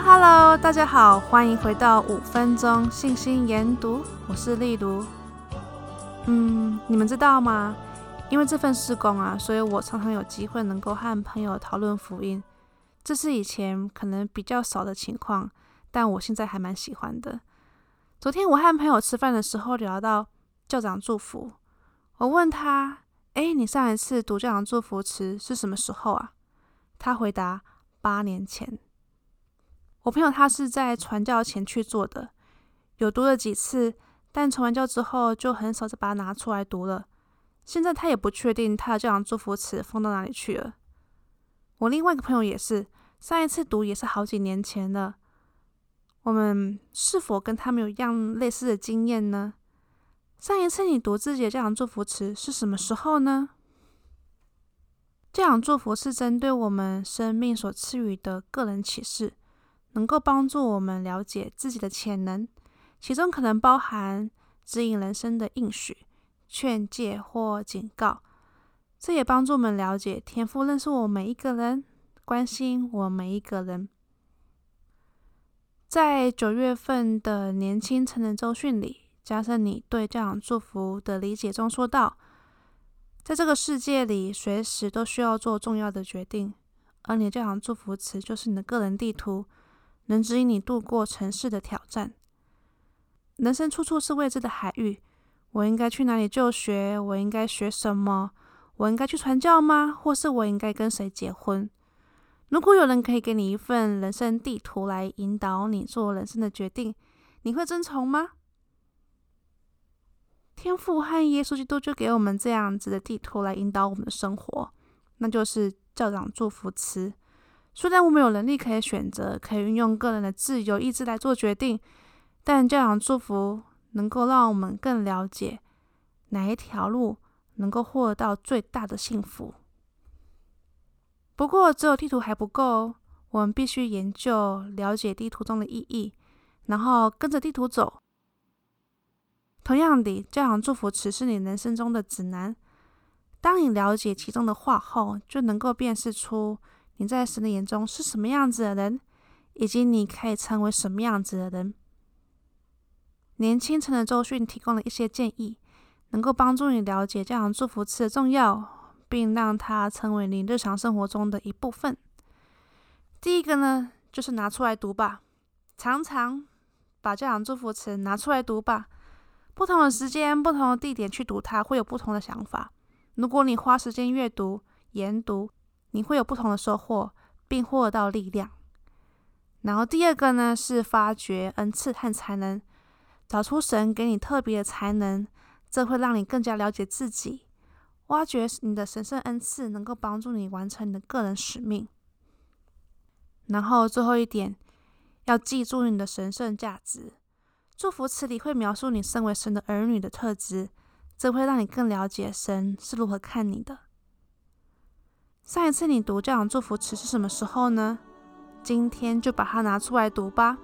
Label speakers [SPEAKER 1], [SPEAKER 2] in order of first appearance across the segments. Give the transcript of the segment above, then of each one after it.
[SPEAKER 1] Hello，大家好，欢迎回到五分钟信心研读，我是丽如。嗯，你们知道吗？因为这份事工啊，所以我常常有机会能够和朋友讨论福音，这是以前可能比较少的情况，但我现在还蛮喜欢的。昨天我和朋友吃饭的时候聊到教长祝福，我问他：“哎，你上一次读教长祝福词是什么时候啊？”他回答：“八年前。”我朋友他是在传教前去做的，有读了几次，但传完教之后就很少再把它拿出来读了。现在他也不确定他的教养祝福词放到哪里去了。我另外一个朋友也是，上一次读也是好几年前了。我们是否跟他们有一样类似的经验呢？上一次你读自己的教养祝福词是什么时候呢？教养祝福是针对我们生命所赐予的个人启示。能够帮助我们了解自己的潜能，其中可能包含指引人生的应许、劝诫或警告。这也帮助我们了解天赋认识我们每一个人，关心我们每一个人。在九月份的年轻成人周训里，加深你对教养祝福的理解中说道，在这个世界里，随时都需要做重要的决定，而你的教养祝福词就是你的个人地图。能指引你度过城市的挑战。人生处处是未知的海域，我应该去哪里就学？我应该学什么？我应该去传教吗？或是我应该跟谁结婚？如果有人可以给你一份人生地图来引导你做人生的决定，你会遵从吗？天父和耶稣基督就给我们这样子的地图来引导我们的生活，那就是教长祝福词。虽然我们有能力可以选择，可以运用个人的自由意志来做决定，但教养祝福能够让我们更了解哪一条路能够获得到最大的幸福。不过，只有地图还不够，我们必须研究、了解地图中的意义，然后跟着地图走。同样的，教养祝福词是你人生中的指南。当你了解其中的话后，就能够辨识出。你在神的眼中是什么样子的人，以及你可以成为什么样子的人？年轻成人周训提供了一些建议，能够帮助你了解教养祝福词的重要，并让它成为你日常生活中的一部分。第一个呢，就是拿出来读吧，常常把教养祝福词拿出来读吧。不同的时间、不同的地点去读它，会有不同的想法。如果你花时间阅读、研读，你会有不同的收获，并获得到力量。然后第二个呢，是发掘恩赐和才能，找出神给你特别的才能，这会让你更加了解自己，挖掘你的神圣恩赐，能够帮助你完成你的个人使命。然后最后一点，要记住你的神圣价值。祝福词里会描述你身为神的儿女的特质，这会让你更了解神是如何看你的。上一次你读教养祝福词是什么时候呢？今天就把它拿出来读吧。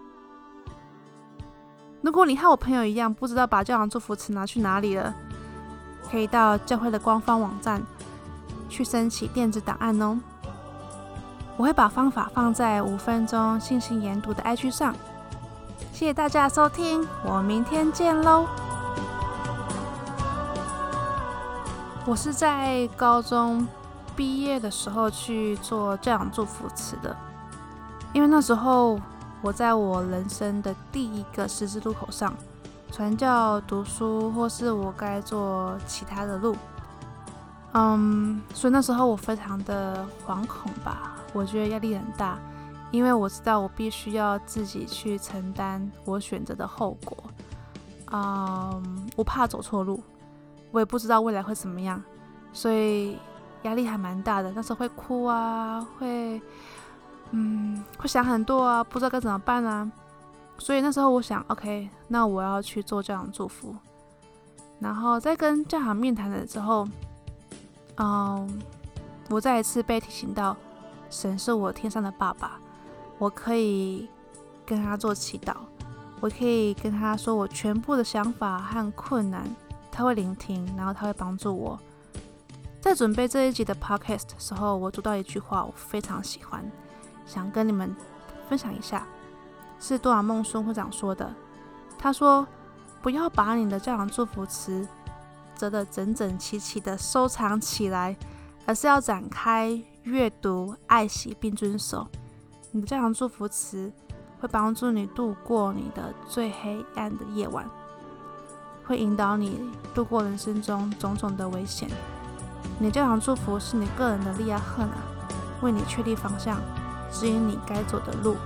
[SPEAKER 1] 如果你和我朋友一样不知道把教养祝福词拿去哪里了，可以到教会的官方网站去申请电子档案哦。我会把方法放在五分钟信心研读的 IG 上。谢谢大家收听，我明天见喽。我是在高中。毕业的时候去做教养祝福词的，因为那时候我在我人生的第一个十字路口上，传教、读书，或是我该做其他的路，嗯，所以那时候我非常的惶恐吧，我觉得压力很大，因为我知道我必须要自己去承担我选择的后果，嗯，我怕走错路，我也不知道未来会怎么样，所以。压力还蛮大的，那时候会哭啊，会，嗯，会想很多啊，不知道该怎么办啊。所以那时候我想，OK，那我要去做教养祝福。然后在跟教养面谈的时候，嗯，我再一次被提醒到，神是我天上的爸爸，我可以跟他做祈祷，我可以跟他说我全部的想法和困难，他会聆听，然后他会帮助我。在准备这一集的 podcast 时候，我读到一句话，我非常喜欢，想跟你们分享一下。是多尔梦孙会长说的。他说：“不要把你的教养祝福词折得整整齐齐的收藏起来，而是要展开阅读、爱惜并遵守。你的教养祝福词会帮助你度过你的最黑暗的夜晚，会引导你度过人生中种种的危险。你的教堂祝福是你个人的利亚赫娜，为你确定方向，指引你该走的路。”